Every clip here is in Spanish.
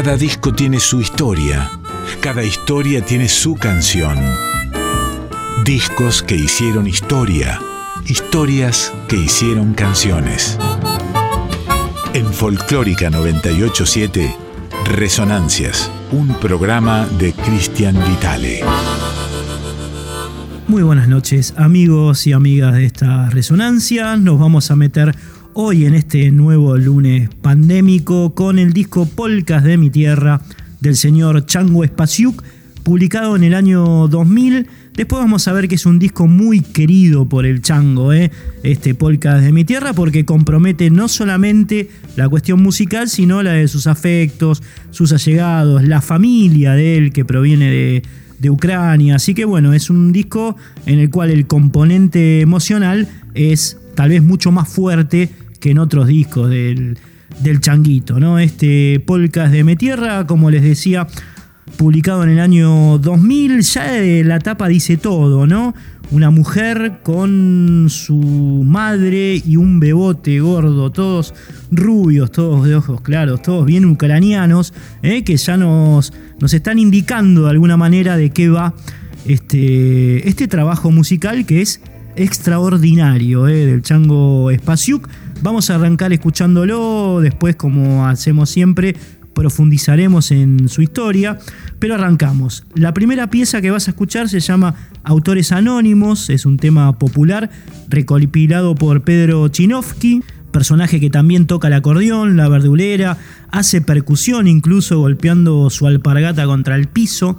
Cada disco tiene su historia, cada historia tiene su canción. Discos que hicieron historia, historias que hicieron canciones. En Folclórica 987, Resonancias, un programa de Cristian Vitale. Muy buenas noches amigos y amigas de esta resonancia. Nos vamos a meter hoy en este nuevo lunes pandémico con el disco Polcas de mi tierra del señor Chango Espasiuk, publicado en el año 2000. Después vamos a ver que es un disco muy querido por el Chango, ¿eh? este Polcas de mi tierra, porque compromete no solamente la cuestión musical, sino la de sus afectos, sus allegados, la familia de él que proviene de de Ucrania. Así que bueno, es un disco en el cual el componente emocional es tal vez mucho más fuerte que en otros discos del, del changuito. ¿no? Este Polcas de Metierra, como les decía, publicado en el año 2000, ya la tapa dice todo, ¿no? Una mujer con su madre y un bebote gordo, todos rubios, todos de ojos claros, todos bien ucranianos, ¿eh? que ya nos, nos están indicando de alguna manera de qué va este, este trabajo musical que es extraordinario ¿eh? del Chango Spasiuk. Vamos a arrancar escuchándolo, después como hacemos siempre profundizaremos en su historia, pero arrancamos. La primera pieza que vas a escuchar se llama Autores Anónimos, es un tema popular recopilado por Pedro Chinovsky, personaje que también toca el acordeón, la verdulera, hace percusión incluso golpeando su alpargata contra el piso.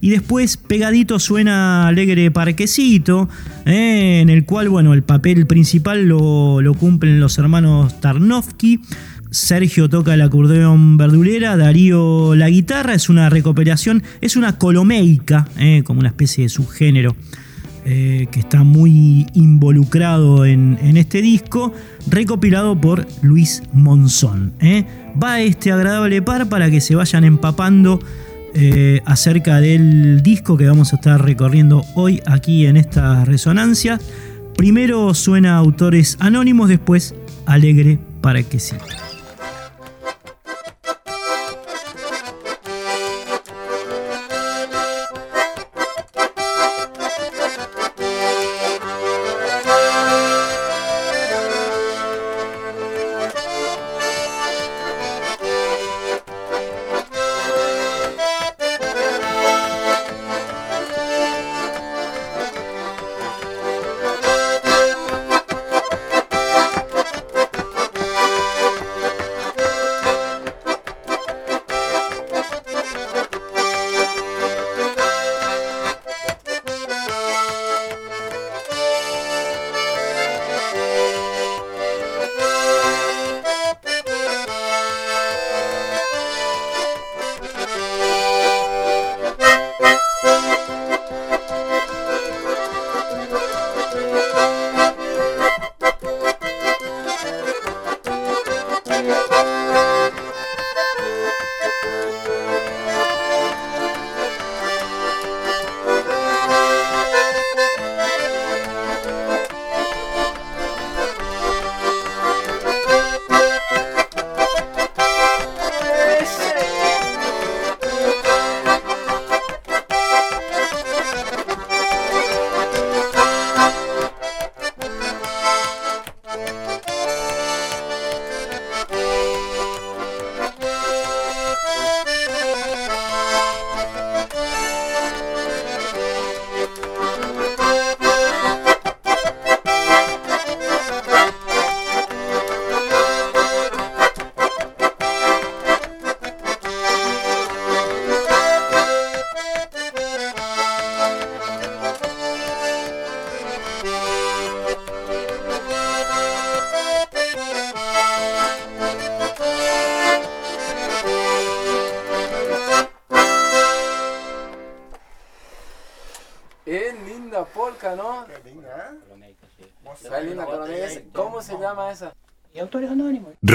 Y después pegadito suena Alegre Parquecito, eh, en el cual bueno, el papel principal lo, lo cumplen los hermanos Tarnovsky. Sergio toca el acordeón verdulera, Darío la guitarra, es una recuperación, es una colomeica, eh, como una especie de subgénero eh, que está muy involucrado en, este disco, recopilado por Luis Monzón. Eh. Va este agradable par para que se vayan empapando acerca del disco que vamos a estar recorriendo hoy aquí en esta resonancia. Primero suena autores anónimos, después alegre para que sí.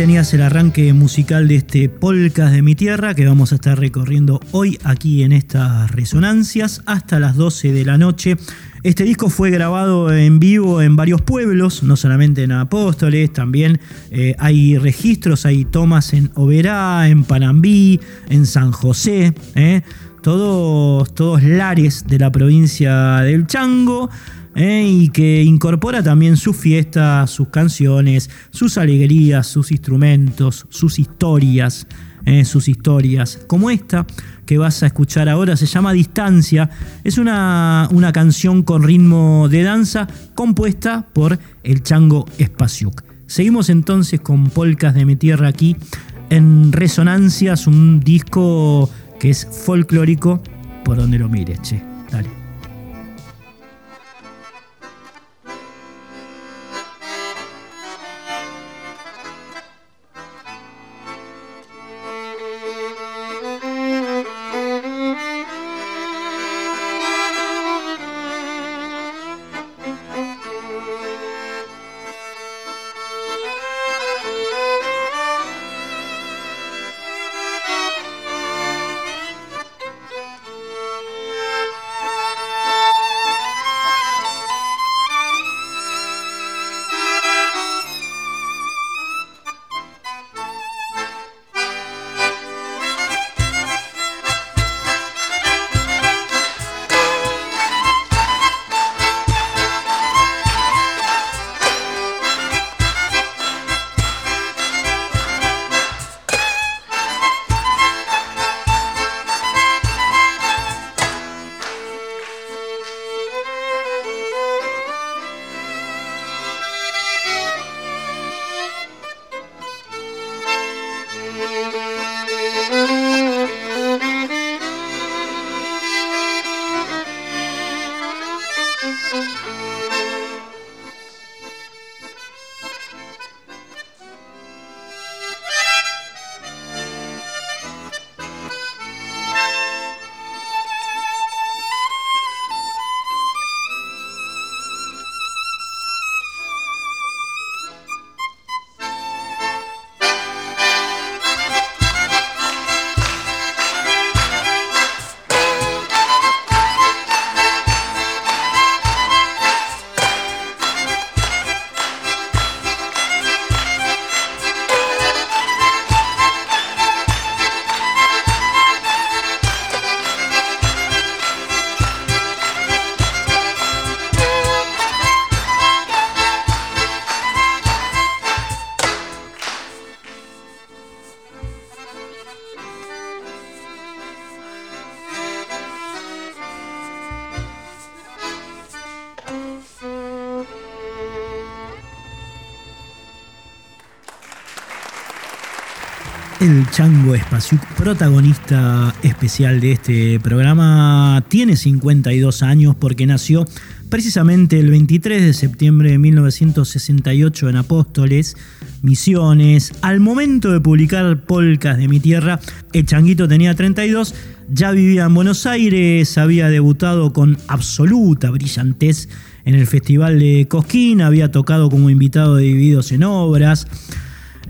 Tenías el arranque musical de este Polcas de mi tierra que vamos a estar recorriendo hoy aquí en estas resonancias hasta las 12 de la noche. Este disco fue grabado en vivo en varios pueblos, no solamente en Apóstoles, también eh, hay registros, hay tomas en Oberá, en Panambí, en San José, eh, todos, todos lares de la provincia del Chango. ¿Eh? y que incorpora también sus fiestas, sus canciones, sus alegrías, sus instrumentos, sus historias, ¿eh? sus historias, como esta que vas a escuchar ahora, se llama Distancia, es una, una canción con ritmo de danza compuesta por el Chango Spasiuk. Seguimos entonces con Polcas de mi tierra aquí en Resonancias, un disco que es folclórico por donde lo mires, che. Dale. Chango Spasiuk, protagonista especial de este programa, tiene 52 años porque nació precisamente el 23 de septiembre de 1968 en Apóstoles, Misiones. Al momento de publicar Polcas de mi tierra, el Changuito tenía 32, ya vivía en Buenos Aires, había debutado con absoluta brillantez en el Festival de Cosquín, había tocado como invitado de Divididos en Obras.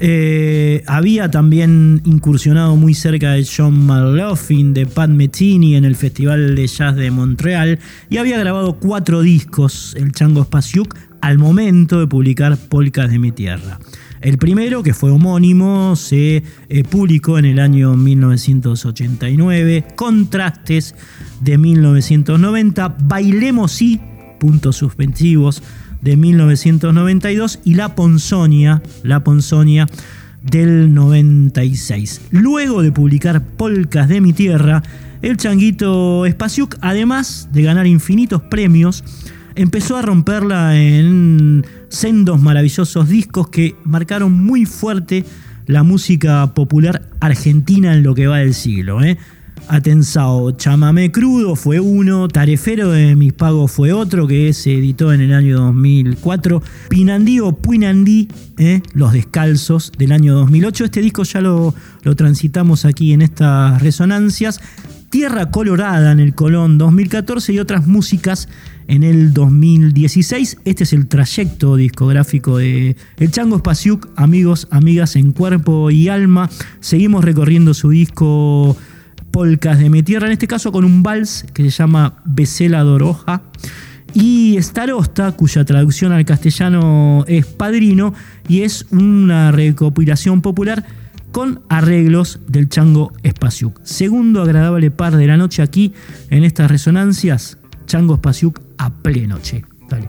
Eh, había también incursionado muy cerca de John McLaughlin, de Pat Metheny en el Festival de Jazz de Montreal y había grabado cuatro discos, el Chango Spasiuk, al momento de publicar Polcas de mi tierra. El primero, que fue homónimo, se eh, publicó en el año 1989, Contrastes de 1990, Bailemos sí, puntos suspensivos de 1992 y La Ponzonia, La Ponzonia del 96. Luego de publicar Polcas de mi tierra, el changuito Spasiuk, además de ganar infinitos premios, empezó a romperla en sendos maravillosos discos que marcaron muy fuerte la música popular argentina en lo que va del siglo. ¿eh? Atensao, Chamamé Crudo fue uno, Tarefero de Mis Pagos fue otro que se editó en el año 2004, Pinandí o Puinandí, eh, Los Descalzos del año 2008. Este disco ya lo, lo transitamos aquí en estas resonancias. Tierra Colorada en el Colón 2014 y otras músicas en el 2016. Este es el trayecto discográfico de El Chango Spasiuk, amigos, amigas en cuerpo y alma. Seguimos recorriendo su disco Polcas de mi tierra, en este caso con un vals que se llama Becela Doroja. Y Starosta, cuya traducción al castellano es Padrino, y es una recopilación popular con arreglos del Chango Spasiuk. Segundo agradable par de la noche aquí en estas resonancias, Chango Spasiuk a plenoche. Dale.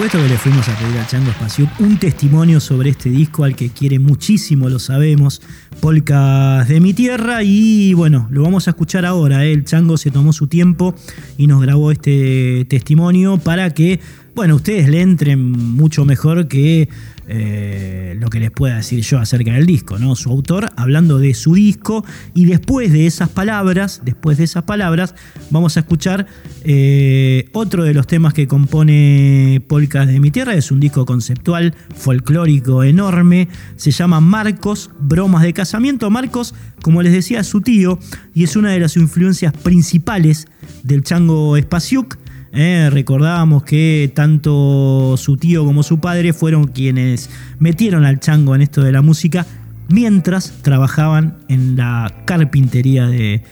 Supuesto que le fuimos a pedir al Chango Espacio un testimonio sobre este disco al que quiere muchísimo, lo sabemos, Polcas de mi tierra y bueno, lo vamos a escuchar ahora. ¿eh? El Chango se tomó su tiempo y nos grabó este testimonio para que, bueno, ustedes le entren mucho mejor que eh, lo que les pueda decir yo acerca del disco, ¿no? Su autor hablando de su disco y después de esas palabras, después de esas palabras, vamos a escuchar eh, otro de los temas que compone Polcas de mi tierra, es un disco conceptual, folclórico enorme, se llama Marcos, Bromas de Casamiento. Marcos, como les decía, es su tío y es una de las influencias principales del Chango Spasiuk ¿eh? recordábamos que tanto su tío como su padre fueron quienes metieron al chango en esto de la música mientras trabajaban en la carpintería de,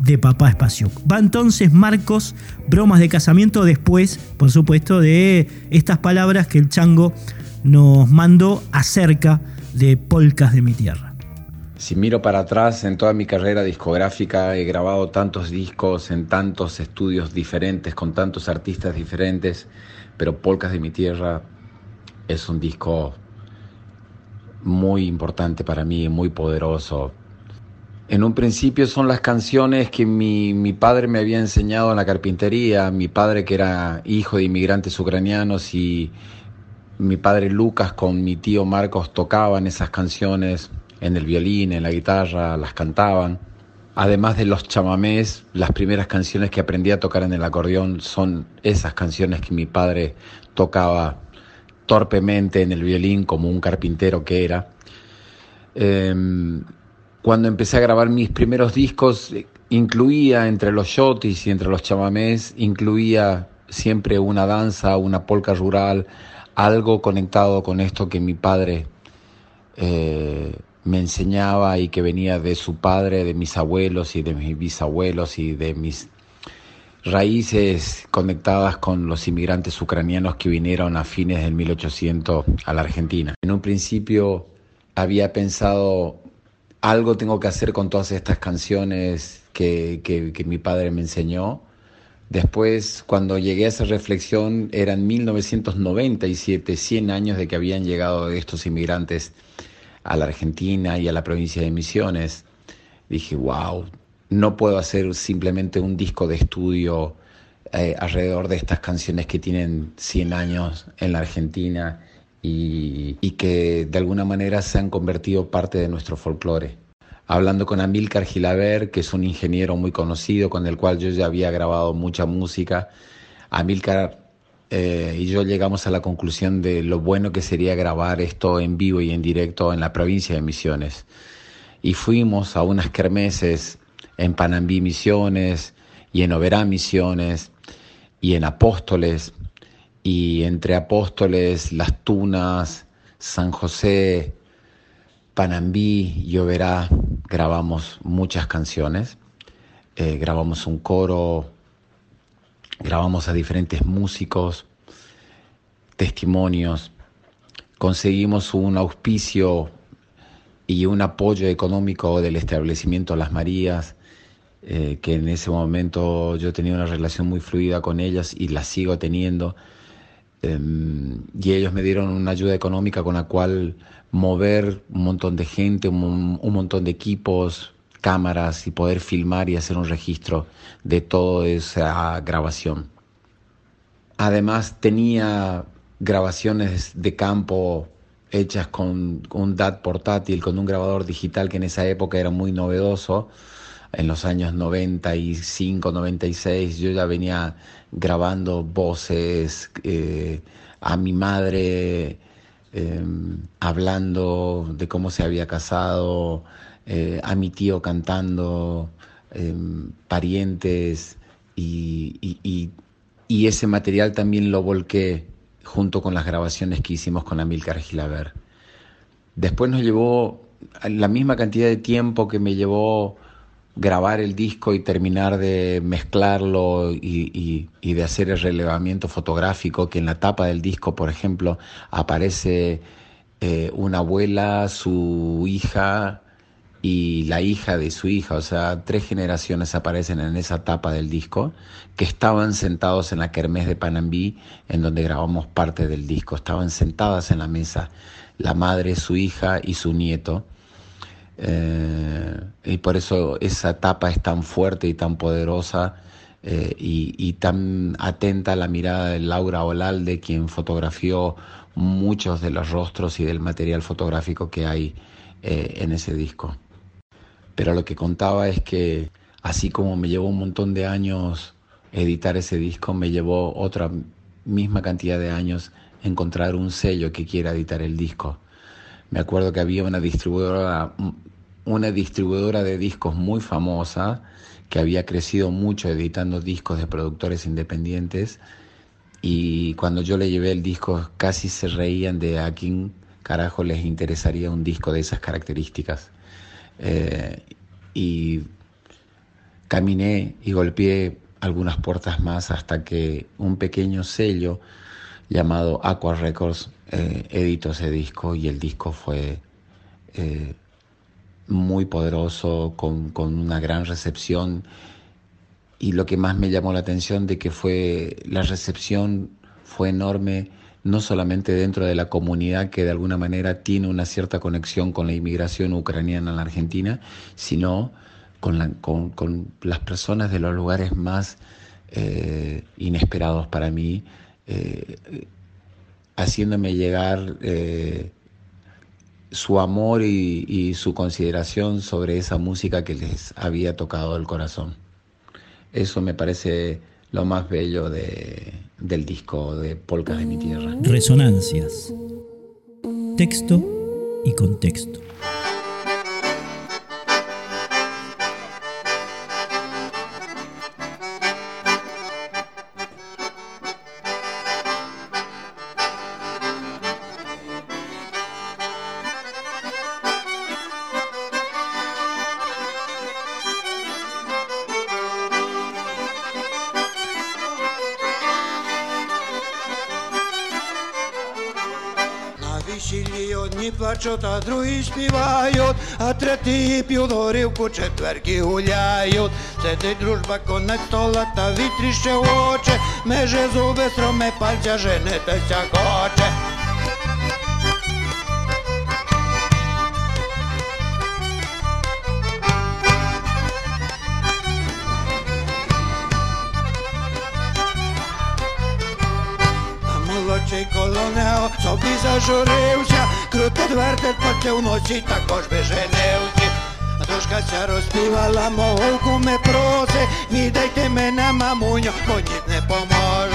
de papá Espacio. Va entonces Marcos, bromas de casamiento, después, por supuesto, de estas palabras que el chango nos mandó acerca de polcas de mi tierra. Si miro para atrás en toda mi carrera discográfica, he grabado tantos discos en tantos estudios diferentes, con tantos artistas diferentes, pero Polcas de mi Tierra es un disco muy importante para mí, muy poderoso. En un principio son las canciones que mi, mi, padre me había enseñado en la carpintería, mi padre que era hijo de inmigrantes ucranianos y mi padre Lucas con mi tío Marcos tocaban esas canciones en el violín, en la guitarra, las cantaban. Además de los chamamés, las primeras canciones que aprendí a tocar en el acordeón son esas canciones que mi padre tocaba torpemente en el violín como un carpintero que era. Em, cuando empecé a grabar mis primeros discos, incluía entre los shotis y entre los chamamés, incluía siempre una danza, una polca rural, algo conectado con esto que mi padre eh, me enseñaba y que venía de su padre, de mis abuelos y de mis bisabuelos y de mis raíces conectadas con los inmigrantes ucranianos que vinieron a fines del 1800 a la Argentina. En un principio había pensado, algo tengo que hacer con todas estas canciones que, que, mi padre me enseñó. Después, cuando llegué a esa reflexión, eran 1997, 100 años de que habían llegado estos inmigrantes a la Argentina y a la provincia de Misiones, dije, wow, no puedo hacer simplemente un disco de estudio eh, alrededor de estas canciones que tienen 100 años en la Argentina y, y, que de alguna manera se han convertido parte de nuestro folclore. Hablando con Amílcar Gilaber, que es un ingeniero muy conocido con el cual yo ya había grabado mucha música, Amílcar eh, y yo llegamos a la conclusión de lo bueno que sería grabar esto en vivo y en directo en la provincia de Misiones. Y fuimos a unas kermeses en Panambí Misiones y en Oberá Misiones y en Apóstoles y entre Apóstoles, Las Tunas, San José, Panambí y Oberá grabamos muchas canciones. Eh, grabamos un coro grabamos a diferentes músicos, testimonios, conseguimos un auspicio y un apoyo económico del establecimiento Las Marías, eh, que en ese momento yo tenía una relación muy fluida con ellas y la sigo teniendo. Em, y ellos me dieron una ayuda económica con la cual mover un montón de gente, un montón de equipos, cámaras y poder filmar y hacer un registro de toda esa grabación. Además tenía grabaciones de campo hechas con un DAT portátil, con un grabador digital que en esa época era muy novedoso. En los años 95, 96 yo ya venía grabando voces eh, a mi madre em, hablando de cómo se había casado, eh, a mi tío cantando, em, parientes y, ese material también lo volqué junto con las grabaciones que hicimos con Amilcar Gilaber. Después nos llevó la misma cantidad de tiempo que me llevó grabar el disco y terminar de mezclarlo y, de hacer el relevamiento fotográfico, que en la tapa del disco, por ejemplo, aparece eh, una abuela, su hija y la hija de su hija, o sea, tres generaciones aparecen en esa tapa del disco, que estaban sentados en la kermés de Panambí, en donde grabamos parte del disco, estaban sentadas en la mesa, la madre, su hija y su nieto. Eh, y por eso esa tapa es tan fuerte y tan poderosa eh, y, tan atenta a la mirada de Laura Olalde, quien fotografió muchos de los rostros y del material fotográfico que hay eh, en ese disco. Pero lo que contaba es que así como me llevó un montón de años editar ese disco, me llevó otra misma cantidad de años encontrar un sello que quiera editar el disco. Me acuerdo que había una distribuidora, una distribuidora de discos muy famosa que había crecido mucho editando discos de productores independientes y cuando yo le llevé el disco casi se reían de a quién carajo les interesaría un disco de esas características. Eh, y caminé y golpeé algunas puertas más hasta que un pequeño sello llamado Aqua Records eh, editó ese disco y el disco fue eh, muy poderoso, con, con, una gran recepción. Y lo que más me llamó la atención de que fue la recepción fue enorme no solamente dentro de la comunidad que de alguna manera tiene una cierta conexión con la inmigración ucraniana en la Argentina, sino con, las personas de los lugares más eh, inesperados para mí, eh, haciéndome llegar eh, su amor y su consideración sobre esa música que les había tocado el corazón. Eso me parece lo más bello de, del disco de Polcas de mi Tierra. Resonancias. Texto y contexto. Плачуть, а другі співають, а треті п'ють горівку, четверті гуляють. Сидить дружба, конець стола та вітріще оче, меже зуби строме пальця женитися хоче. молодший колонел собі зажурився, крутить вертить, вночі також би женився. Дошка ця розпівала, мовку ми проси, віддайте мене, мамуню, бо ніт не поможе.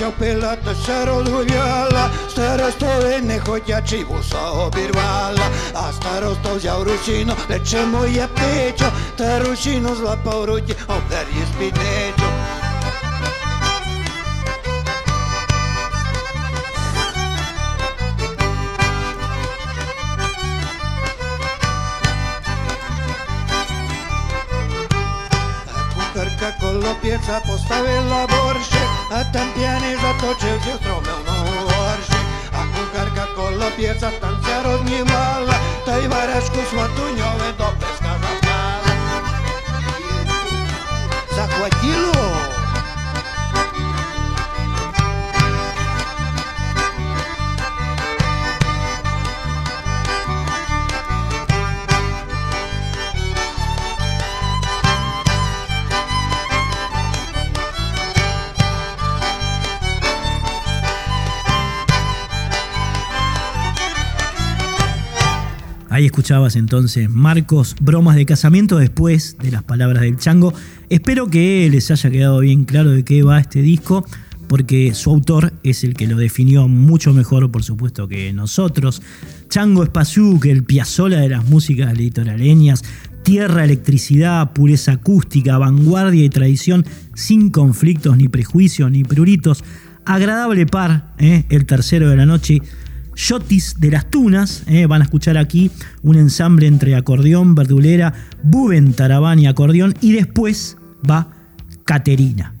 Русіна, як чапила, та все розгуляла, старостови не хотячи вуса обірвала, а старосто взяв русіну, лече моє печо, та русіну злапав руті, обдер її спідничу. Кухарка коло п'єца поставила борщик, а там tot ce-mi zis, meu nu orice Acum carcă acolo pieța ta-mi se escuchabas entonces Marcos, bromas de casamiento después de las palabras del chango. Espero que les haya quedado bien claro de qué va este disco, porque su autor es el que lo definió mucho mejor, por supuesto, que nosotros. Chango Espazú, el piazola de las músicas litoraleñas, tierra, electricidad, pureza acústica, vanguardia y tradición, sin conflictos, ni prejuicios, ni pruritos. Agradable par, ¿eh? el tercero de la noche Yotis de las Tunas. Eh, van a escuchar aquí un ensamble entre acordeón, verdulera, buben, tarabán y acordeón. Y después va Caterina.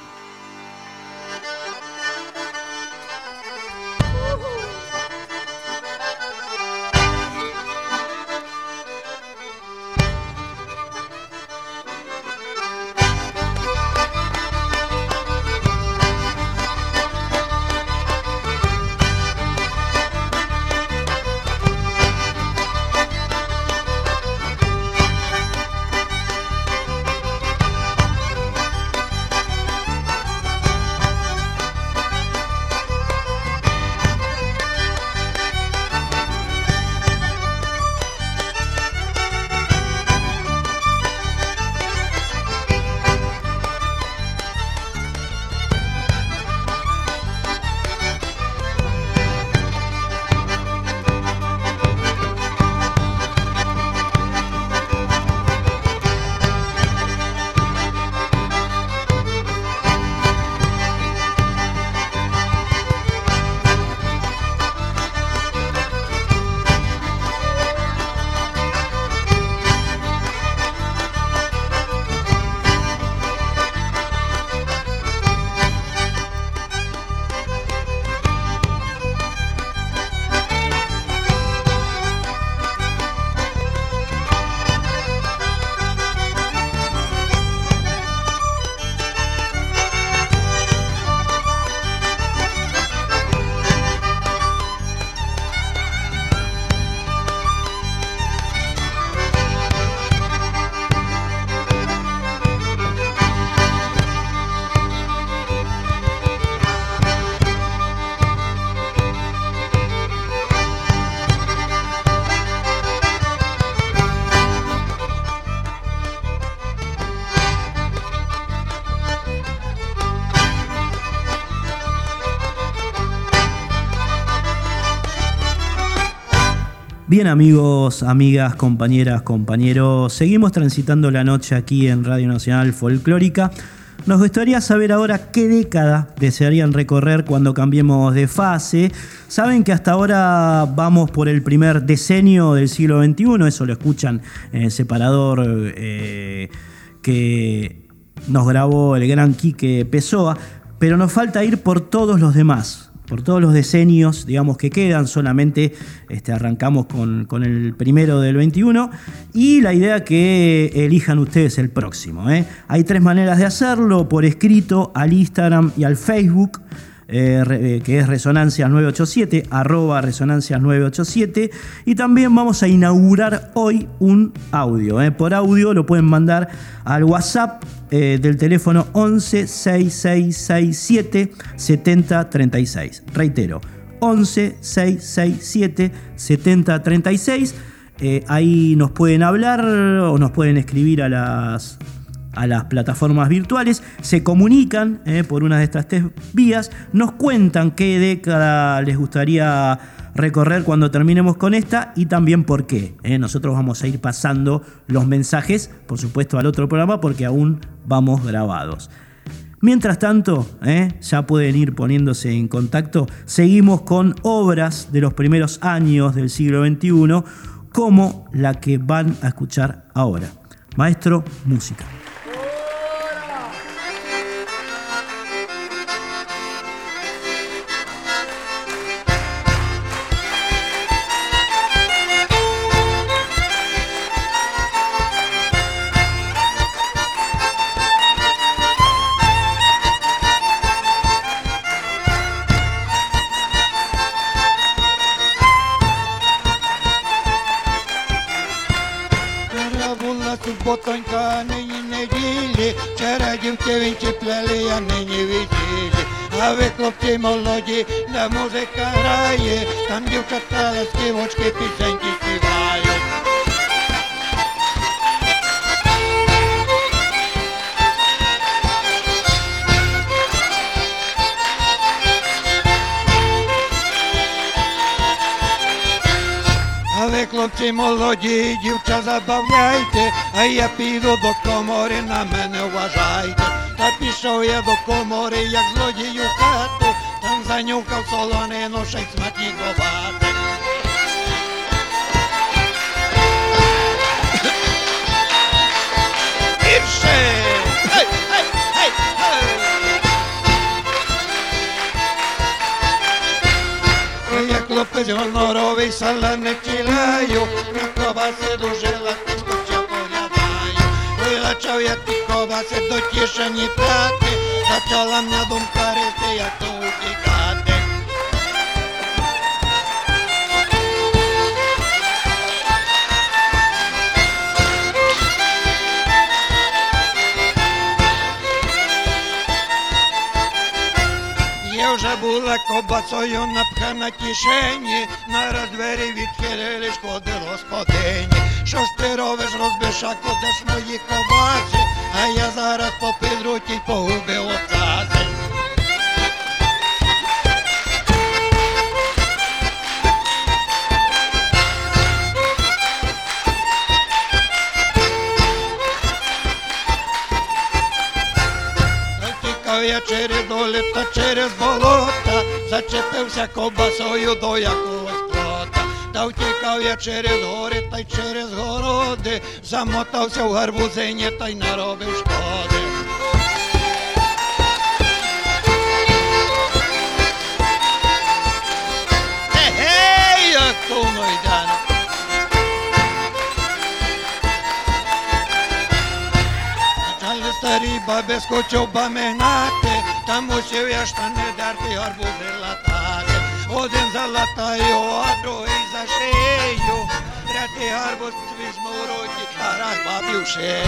Bien amigos, amigas, compañeras, compañeros, seguimos transitando la noche aquí en Radio Nacional Folclórica Nos gustaría saber ahora qué década desearían recorrer cuando cambiemos de fase. Saben que hasta ahora vamos por el primer decenio del siglo XXI, eso lo escuchan en el separador eh, que nos grabó el gran Quique Pessoa, pero nos falta ir por todos los demás por todos los decenios, digamos, que quedan, solamente este, arrancamos con, el primero del 21 y la idea que elijan ustedes el próximo. ¿eh? Hay tres maneras de hacerlo, por escrito, al Instagram y al Facebook. Eh, eh, que es Resonancias 987, arroba Resonancias 987. Y también vamos a inaugurar hoy un audio. Eh. Por audio lo pueden mandar al WhatsApp del teléfono 11 6667 7036. Reitero, 11 667 7036. ahí nos pueden hablar o nos pueden escribir a las a las plataformas virtuales, se comunican eh, por una de estas tres vías, nos cuentan qué década les gustaría recorrer cuando terminemos con esta y también por qué. Eh. Nosotros vamos a ir pasando los mensajes, por supuesto, al otro programa porque aún vamos grabados. Mientras tanto, eh, ya pueden ir poniéndose en contacto, seguimos con obras de los primeros años del siglo XXI, como la que van a escuchar ahora. Maestro, música. Музика грає, там дівчата співочки пісеньки співають. А хлопці молоді, дівча забавляйте, а я піду до комори, на мене вважайте. Та пішов я до комори, як злодію тішені тати, почала мене думка рити, як то утікати. Я вже була кобасою напхана кишені, на двері відхилили, шкоди господині. Що ж ти робиш, розбишаку, де мої ковбаси, а я зараз по підруті погубив отаси. Тікав я через долі та через болота, зачепився ковбасою до якогось та втікав я через гори та й через городи, замотався в гарбузині та й наробив шкоди. Гей, як туно йдано. Почали старі баби скочив бамигнати, та мусив я штани дерти гарбузи латати. Один залатаю, а другий за шею, третій гарбуз візьму в роті, а раз бабі в шею.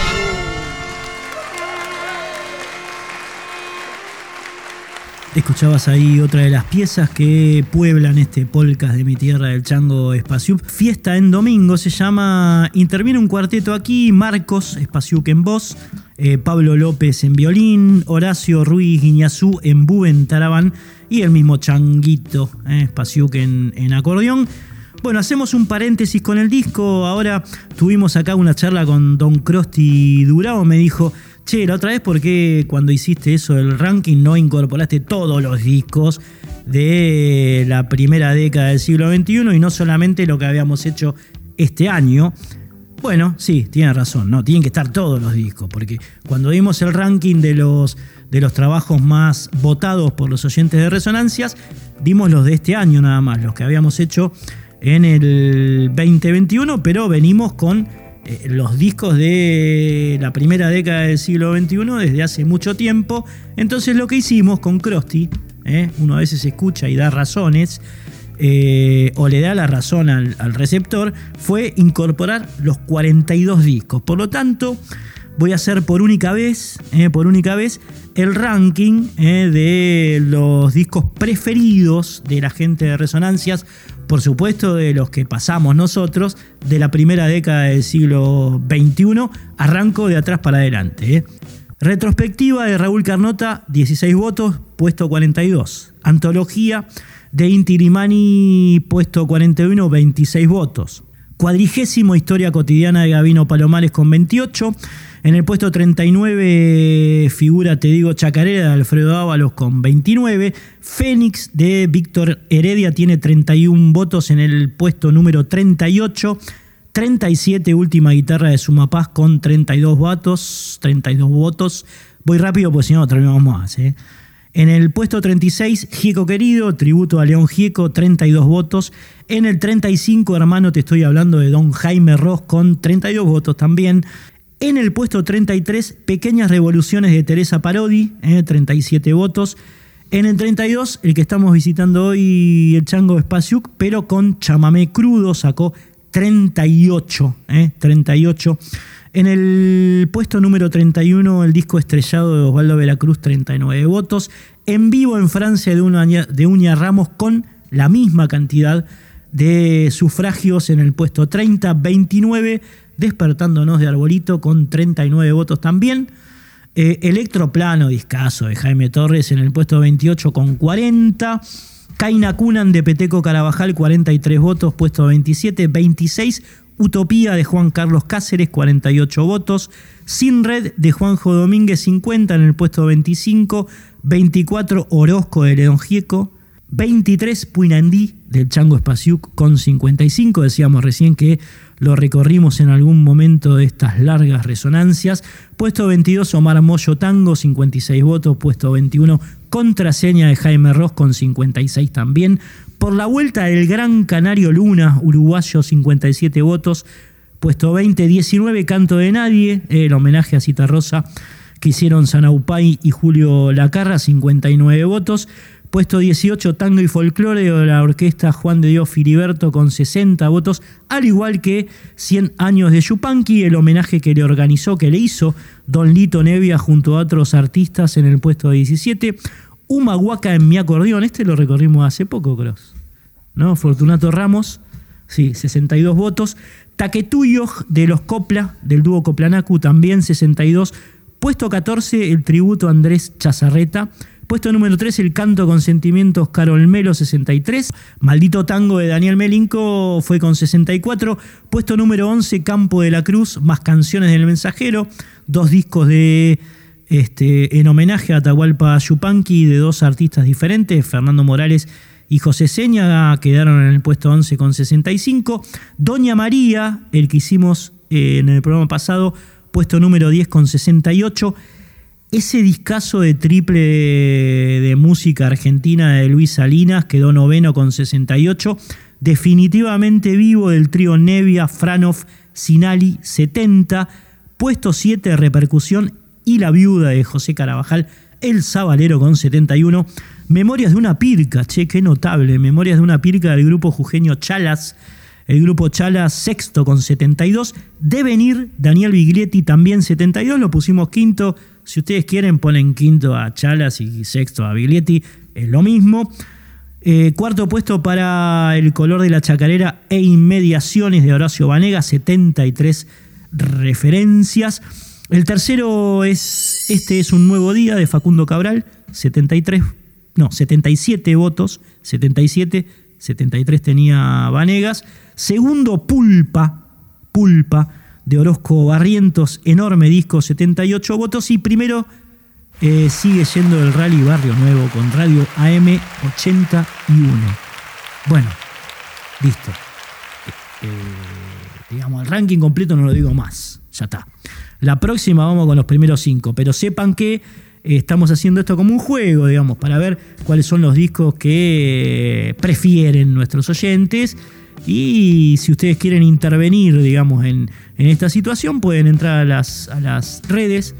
Escuchabas ahí otra de las piezas que pueblan este polcas de mi tierra del Chango Espaciuc. Fiesta en domingo se llama Interviene un cuarteto aquí, Marcos Espaciuc en voz, eh, Pablo López en violín, Horacio Ruiz Guiñazú en en tarabán y el mismo Changuito eh, en, en acordeón. Bueno, hacemos un paréntesis con el disco. Ahora tuvimos acá una charla con Don Crosti Durao. Me dijo, che, la otra vez, ¿por qué cuando hiciste eso del ranking no incorporaste todos los discos de la primera década del siglo XXI y no solamente lo que habíamos hecho este año? Bueno, sí, tiene razón, no, tienen que estar todos los discos, porque cuando vimos el ranking de los, de los trabajos más votados por los oyentes de Resonancias, vimos los de este año nada más, los que habíamos hecho en el 2021, pero venimos con eh, los discos de la primera década del siglo XXI desde hace mucho tiempo. Entonces lo que hicimos con Krusty, eh, uno a veces escucha y da razones, eh, o le da la razón al, receptor, fue incorporar los 42 discos. Por lo tanto, voy a hacer por única vez, por única vez, el ranking de los discos preferidos de la gente de Resonancias por supuesto de los que pasamos nosotros de la primera década del siglo XXI, arranco de atrás para adelante. ¿eh? Retrospectiva de Raúl Carnota, 16 votos, puesto 42. Antología de Inti puesto 41, 26 votos. Cuadrigésimo Historia Cotidiana de Gabino Palomares con 28. En el puesto 39 figura, te digo, Chacarera de Alfredo Ábalos con 29. Fénix de Víctor Heredia tiene 31 votos en el puesto número 38. 37 última guitarra de Sumapaz con 32 votos. 32 votos. Voy rápido porque si no terminamos más. ¿eh? En el puesto 36, Gieco Querido, tributo a León Gieco, 32 votos. En el 35, hermano, te estoy hablando de Don Jaime Ross con 32 votos también. En el puesto 33, Pequeñas Revoluciones de Teresa Parodi, 37 eh, votos. En el 32, el que estamos visitando hoy, el Chango Espaciuc, pero con chamamé crudo, sacó 38. 38. En el puesto número 31, el disco estrellado de Osvaldo Veracruz, 39 votos. En vivo en Francia de, Uña, de Uña Ramos con la misma cantidad de sufragios en el puesto 30, 29 despertándonos de arbolito con 39 votos también. Eh, Electroplano, discaso de Jaime Torres en el puesto 28 con 40. Kaina Kunan de Peteco Carabajal, 43 votos, puesto 27. 26, Utopía de Juan Carlos Cáceres, 48 votos. Sin Red de Juanjo Domínguez, 50 en el puesto 25. 24, Orozco de León Gieco. 23, Puinandí del Chango Espaciuc con 55. Decíamos recién que lo recorrimos en algún momento de estas largas resonancias. Puesto 22, Omar Moyo Tango, 56 votos. Puesto 21, contraseña de Jaime Ross con 56 también. Por la vuelta del Gran Canario Luna, uruguayo, 57 votos. Puesto 20, 19, Canto de Nadie, el homenaje a Cita Rosa que hicieron Sanaupay y Julio Lacarra, 59 votos. Puesto 18, Tango y Folclore de la orquesta Juan de Dios Filiberto con 60 votos, al igual que 100 años de Yupanqui, el homenaje que le organizó, que le hizo Don Lito Nevia junto a otros artistas en el puesto 17. Humahuaca en mi acordeón, este lo recorrimos hace poco, Cross. ¿No? Fortunato Ramos, sí, 62 votos. Taquetuyo de los Copla, del dúo Coplanacu, también 62. Puesto 14, el tributo Andrés Chazarreta. Puesto número 3, El canto con sentimientos, Carol Melo, 63. Maldito tango de Daniel Melinco fue con 64. Puesto número 11, Campo de la Cruz, más canciones del mensajero. Dos discos de este, en homenaje a Atahualpa Yupanqui de dos artistas diferentes, Fernando Morales y José Seña, quedaron en el puesto 11 con 65. Doña María, el que hicimos eh, en el programa pasado, puesto número 10 con 68 ese discazo de triple de, música argentina de Luis Salinas quedó noveno con 68. Definitivamente vivo del trío Nevia, Franov, Sinali 70. Puesto 7 repercusión y la viuda de José Carabajal, El Sabalero con 71. Memorias de una pirca, che, qué notable. Memorias de una pirca del grupo jujeño Chalas. El grupo Chalas sexto con 72. Devenir, Daniel Biglietti también 72. Lo pusimos quinto si ustedes quieren, ponen quinto a Chalas y sexto a Biglietti, es lo mismo. Eh, cuarto puesto para El color de la chacarera e inmediaciones de Horacio Vanega, 73 referencias. El tercero es Este es un nuevo día de Facundo Cabral, 73, no, 77 votos, 77, 73 tenía Vanegas. Segundo, Pulpa, Pulpa de Orozco Barrientos, enorme disco, 78 votos. Y primero eh, sigue yendo el Rally Barrio Nuevo con Radio AM 81. Bueno, listo. Eh, digamos, el ranking completo no lo digo más. Ya está. La próxima vamos con los primeros cinco, pero sepan que estamos haciendo esto como un juego, digamos, para ver cuáles son los discos que prefieren nuestros oyentes. Y si ustedes quieren intervenir, digamos, en, esta situación, pueden entrar a las, redes,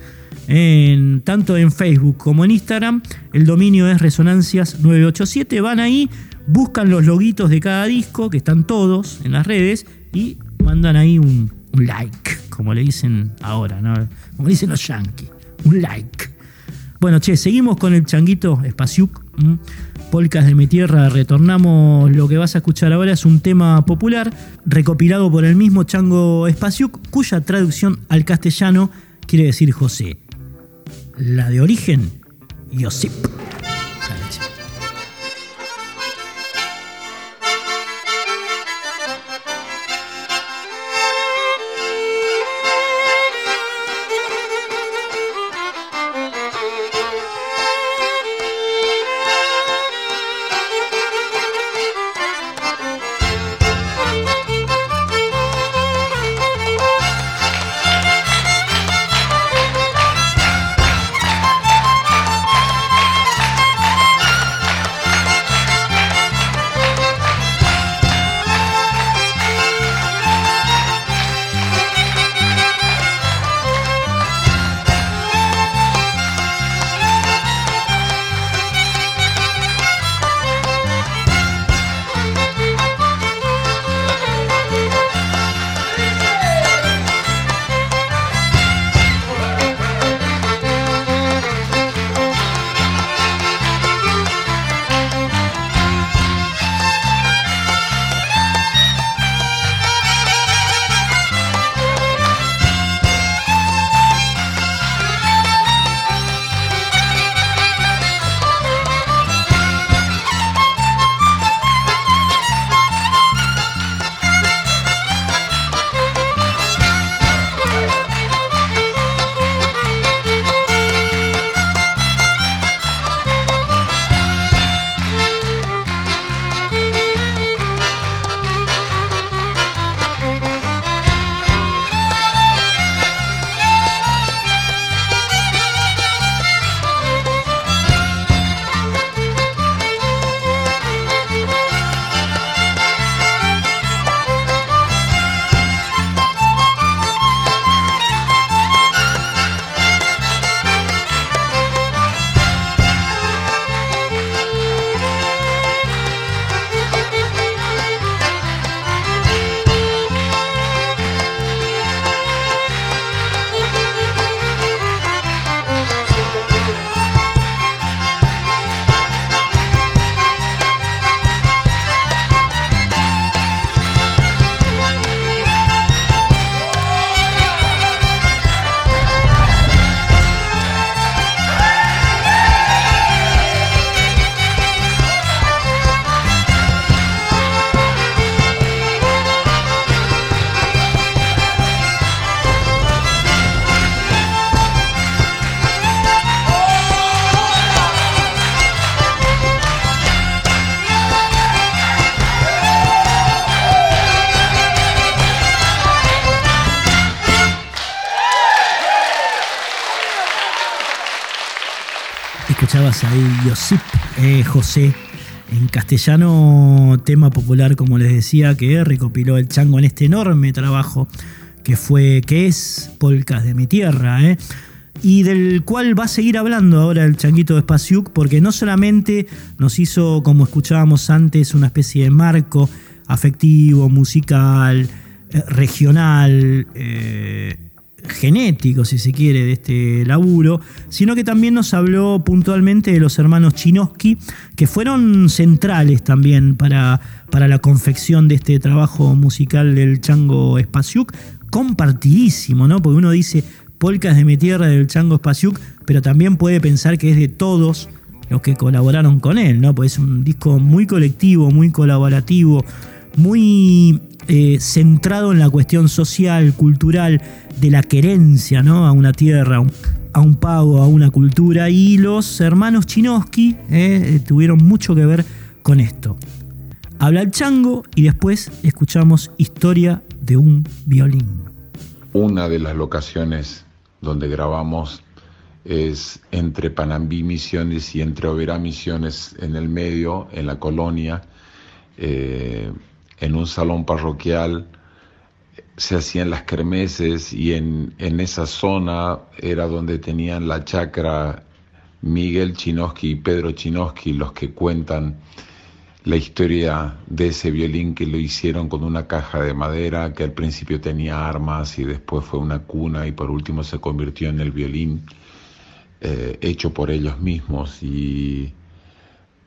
tanto en Facebook como en Instagram. El dominio es Resonancias987. Van ahí, buscan los loguitos de cada disco, que están todos en las redes, y mandan ahí un like, como le dicen ahora, ¿no? como dicen los yankees. Un like. Bueno, che, seguimos con el changuito Espaciuc. Polcas de mi tierra, retornamos. Lo que vas a escuchar ahora es un tema popular recopilado por el mismo chango Espaciuc, cuya traducción al castellano quiere decir José. La de origen, Yosip. Eh. En castellano, tema popular, como les decía, que recopiló el chango en este enorme trabajo que fue, que es Polcas de mi tierra, eh, y del cual va a seguir hablando ahora el changuito de Spasiuk, porque no solamente nos hizo, como escuchábamos antes, una especie de marco afectivo, musical, eh, regional, genético, si se quiere, de este laburo, sino que también nos habló puntualmente de los hermanos Chinoski, que fueron centrales también para, para la confección de este trabajo musical del Chango Spasiuk, compartidísimo, ¿no? Porque uno dice polcas de mi tierra del Chango Spasiuk, pero también puede pensar que es de todos los que colaboraron con él, ¿no? Pues es un disco muy colectivo, muy colaborativo, muy eh, centrado en la cuestión social, cultural, de la querencia ¿no? a una tierra, a un pago, a una cultura, y los hermanos Chinoski eh, tuvieron mucho que ver con esto. Habla el chango y después escuchamos Historia de un violín. Una de las locaciones donde grabamos es entre Panambí Misiones y entre Oberá Misiones en el medio, en la colonia, eh, en un salón parroquial se hacían las kermeses y en, en, esa zona era donde tenían la chacra Miguel Chinoski y Pedro Chinoski, los que cuentan la historia de ese violín que lo hicieron con una caja de madera que al principio tenía armas y después fue una cuna y por último se convirtió en el violín eh, hecho por ellos mismos y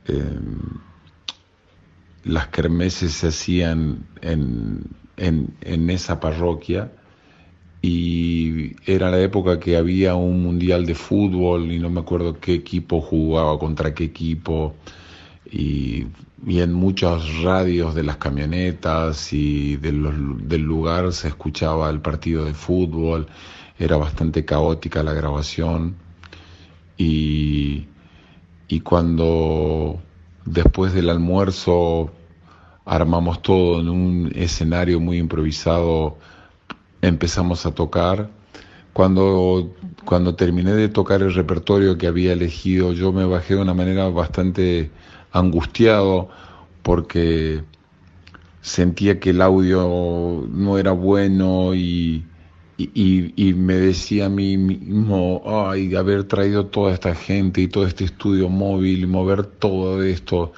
em, las kermeses se hacían en, en, esa parroquia y era la época que había un mundial de fútbol y no me acuerdo qué equipo jugaba contra qué equipo. Y, en muchas radios de las camionetas y del lugar se escuchaba el partido de fútbol, era bastante caótica la grabación. Y, y cuando después del almuerzo armamos todo en un escenario muy improvisado, empezamos a tocar. Cuando, cuando terminé de tocar el repertorio que había elegido, yo me bajé de una manera bastante angustiado porque sentía que el audio no era bueno y, y, me decía a mí mismo, ay, haber traído toda esta gente y todo este estudio móvil y mover todo esto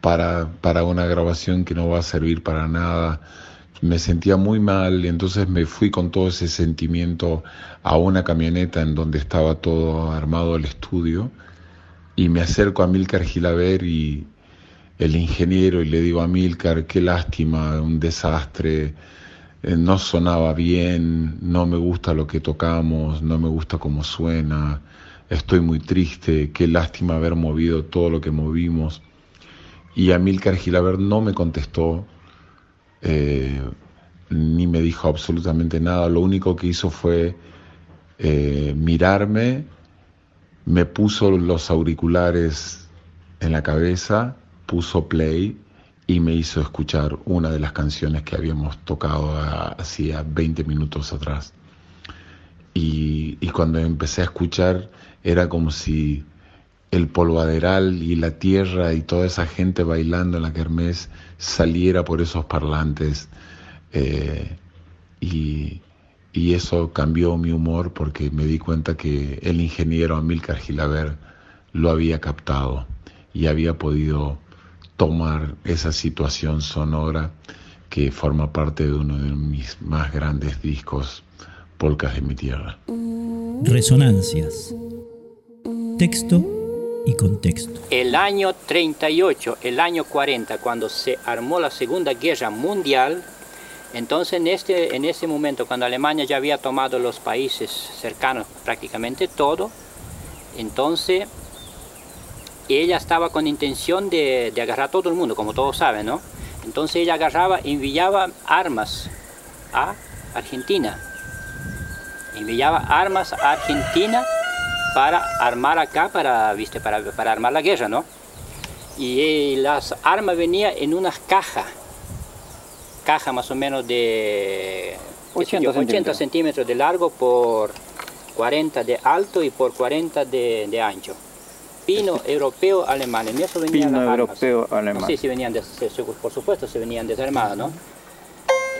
para, para una grabación que no va a servir para nada. Me sentía muy mal y entonces me fui con todo ese sentimiento a una camioneta en donde estaba todo armado el estudio y me acerco a Milcar Gilaver y el ingeniero y le digo a Milcar, qué lástima, un desastre, eh, no sonaba bien, no me gusta lo que tocamos, no me gusta cómo suena, estoy muy triste, qué lástima haber movido todo lo que movimos. Y Amílcar Gilaber no me contestó, eh, ni me dijo absolutamente nada, lo único que hizo fue eh, mirarme me puso los auriculares en la cabeza, puso play y me hizo escuchar una de las canciones que habíamos tocado hacía 20 minutos atrás. Y, cuando empecé a escuchar era como si el polvaderal y la tierra y toda esa gente bailando en la kermés saliera por esos parlantes. Eh, y, eso cambió mi humor porque me di cuenta que el ingeniero Amílcar Gilaver lo había captado y había podido tomar esa situación sonora que forma parte de uno de mis más grandes discos, Polcas de mi Tierra. Resonancias. Texto y contexto. El año 38, el año 40, cuando se armó la Segunda Guerra Mundial, entonces en este, en ese momento, cuando Alemania ya había tomado los países cercanos prácticamente todo, entonces ella estaba con intención de, agarrar a todo el mundo, como todos saben, ¿no? Entonces ella agarraba, enviaba armas a Argentina. Enviaba armas a Argentina para armar acá, para, ¿viste? Para, para armar la guerra, ¿no? Y eh, las armas venían en unas cajas caja más o menos de 80, centímetros. de largo por 40 de alto y por 40 de, ancho. Pino europeo alemán, en eso venían Pino europeo alemán. Sí, sí venían, por supuesto, se venían desarmadas, ¿no?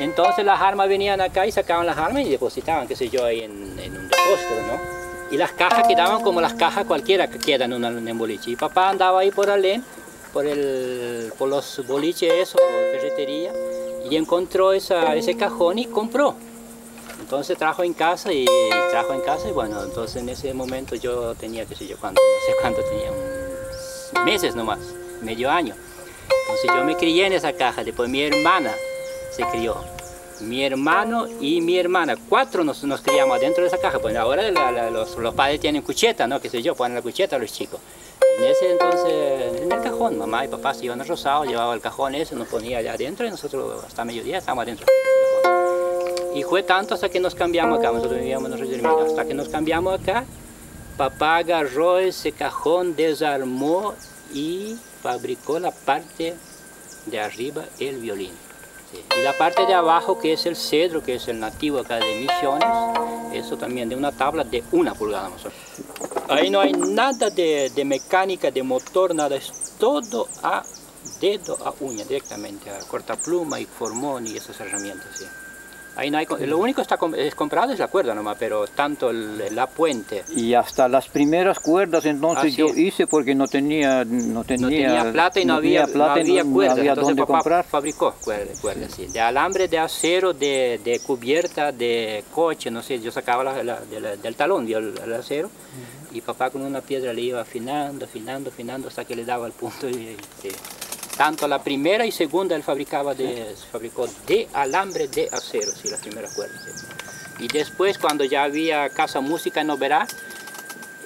Entonces las armas venían acá y sacaban las armas y depositaban, qué sé yo, ahí en, un depósito, ¿no? Y las cajas quedaban como las cajas cualquiera que quedan en un boliche. Y papá andaba ahí por Alén, por, el, por los boliches, eso, ferretería, y encontró ese cajón y compró. Entonces trajo en casa y trajo en casa y bueno, entonces en ese momento yo tenía, qué sé yo, cuánto, no sé cuánto tenía, meses nomás, medio año. Entonces yo me crié en esa caja, después mi hermana se crió, mi hermano y mi hermana, cuatro nos, nos criamos adentro de esa caja, pues ahora los, padres tienen cucheta, ¿no? Qué sé yo, ponen la cucheta a los chicos. En ese entonces, en el cajón, mamá y papá se iban a Rosado, llevaba el cajón ese, nos ponía allá adentro y nosotros hasta mediodía estábamos adentro. Y fue tanto hasta que nos cambiamos acá, nosotros vivíamos en Río hasta que nos cambiamos acá, papá agarró ese cajón, desarmó y fabricó la parte de arriba, el violín. Y la parte de abajo, que es el cedro, que es el nativo acá de Misiones, eso también de una tabla de una pulgada más Ahí no hay nada de, de mecánica, de motor, nada, es todo a dedo, a uña, directamente, a cortapluma y formón y esas herramientas. ¿sí? Ahí no hay, lo único está es comprado es la cuerda nomás, pero tanto la puente. Y hasta las primeras cuerdas entonces yo hice porque no tenía no tenía, plata y no, había, plata había cuerdas. entonces papá comprar. fabricó cuerdas, sí. de alambre de acero, de, de, cubierta, de coche, no sé, yo sacaba la, del talón el, acero y papá con una piedra le iba afinando, afinando, afinando hasta que le daba el punto y, tanto la primera y segunda él fabricaba de, fabricó de alambre de acero, sí, las primeras cuerdas. Y después cuando ya había casa música en Oberá,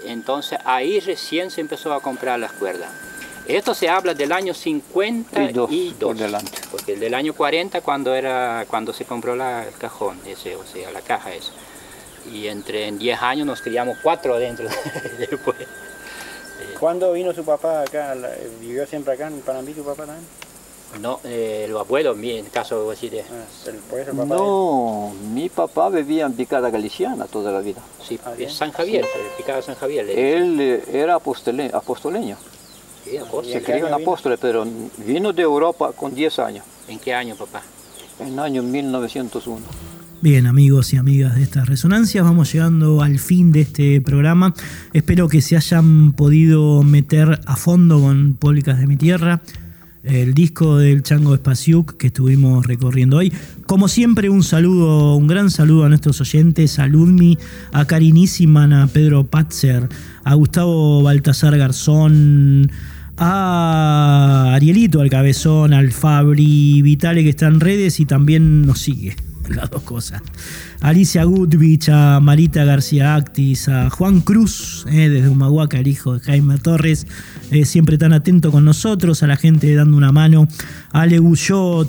entonces ahí recién se empezó a comprar las cuerdas. Esto se habla del año 52, por delante. porque del año 40 cuando, era, cuando se compró la, el cajón, ese, o sea, la caja esa. Y entre en 10 años nos criamos cuatro adentro después. ¿Cuándo vino su papá acá? ¿Vivió siempre acá en Panambi su papá también? No, eh, los abuelos, en el caso así de... Ah, papá no, mi papá vivía en Picada Galiciana toda la vida. Sí, ah, San Javier, Picada San Javier. Él eh, era apostoleño. Sí, Se crió en apóstol, pero vino de Europa con 10 años. ¿En qué año, papá? En el año 1901. Bien, amigos y amigas de estas resonancias, vamos llegando al fin de este programa. Espero que se hayan podido meter a fondo con Pólicas de mi Tierra, el disco del Chango Espaciuc que estuvimos recorriendo hoy. Como siempre, un saludo, un gran saludo a nuestros oyentes, a Ludmi, a Carinísima, a Pedro Patzer, a Gustavo Baltasar Garzón, a Arielito, al Cabezón, al Fabri Vitale que está en redes y también nos sigue. Las dos cosas. Alicia Gutbich, a Marita García Actis, a Juan Cruz, eh, desde Humahuaca, el hijo de Jaime Torres, eh, siempre tan atento con nosotros, a la gente dando una mano, a Ale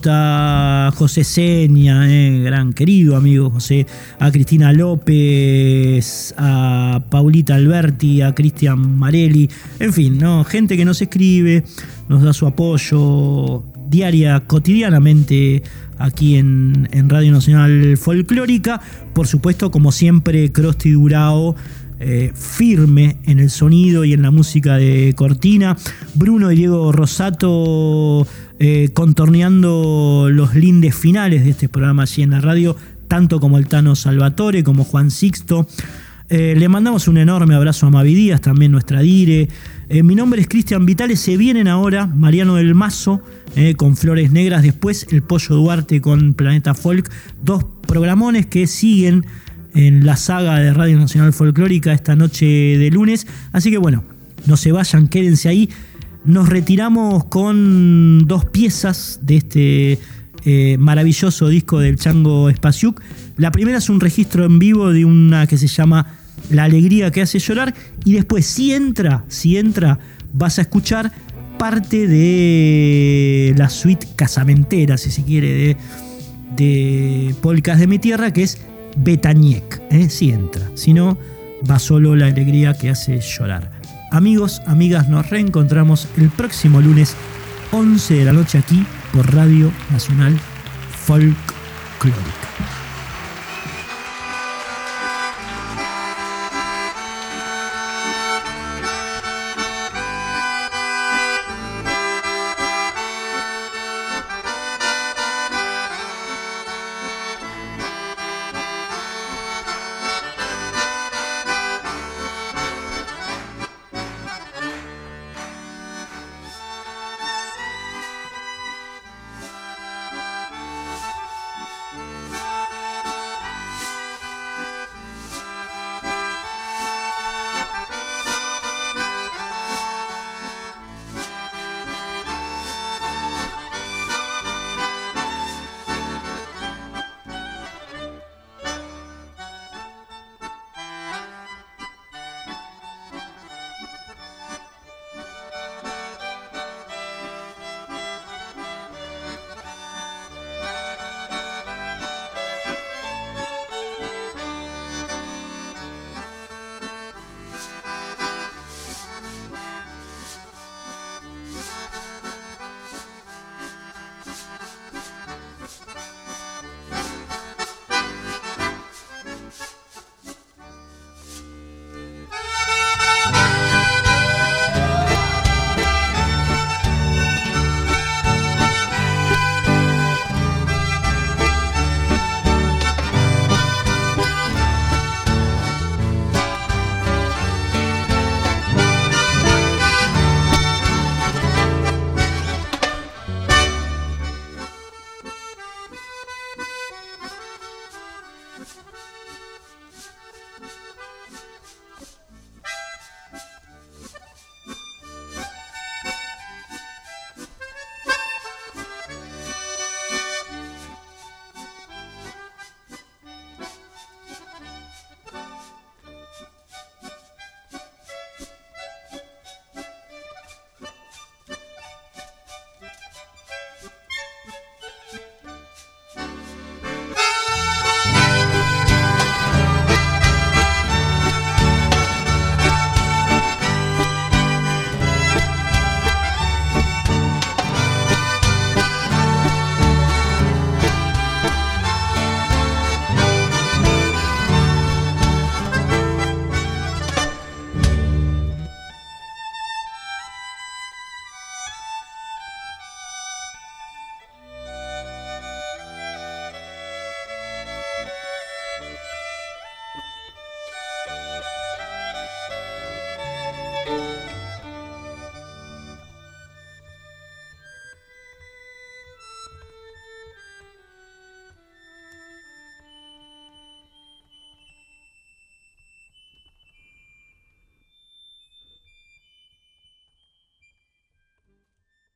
a José Seña, eh, gran querido amigo José, a Cristina López, a Paulita Alberti, a Cristian Marelli, en fin, ¿no? gente que nos escribe, nos da su apoyo diaria, cotidianamente aquí en, Radio Nacional Folclórica. Por supuesto, como siempre, Crosti Durao. Eh, firme en el sonido y en la música de Cortina. Bruno y Diego Rosato eh, contorneando los lindes finales de este programa allí en la radio, tanto como el Tano Salvatore, como Juan Sixto. Eh, le mandamos un enorme abrazo a Mavi Díaz, también nuestra dire. Mi nombre es Cristian Vitales. Se vienen ahora Mariano del Mazo eh, con Flores Negras, después El Pollo Duarte con Planeta Folk, dos programones que siguen en la saga de Radio Nacional Folclórica esta noche de lunes. Así que bueno, no se vayan, quédense ahí. Nos retiramos con dos piezas de este eh, maravilloso disco del Chango Espaciuc. La primera es un registro en vivo de una que se llama La alegría que hace llorar. Y después, si entra, si entra, vas a escuchar parte de la suite casamentera, si se quiere, de, Polcas de mi tierra, que es Betaniek, ¿eh? si entra. Si no, va solo la alegría que hace llorar. Amigos, amigas, nos reencontramos el próximo lunes 11 de la noche aquí por Radio Nacional Folclórica.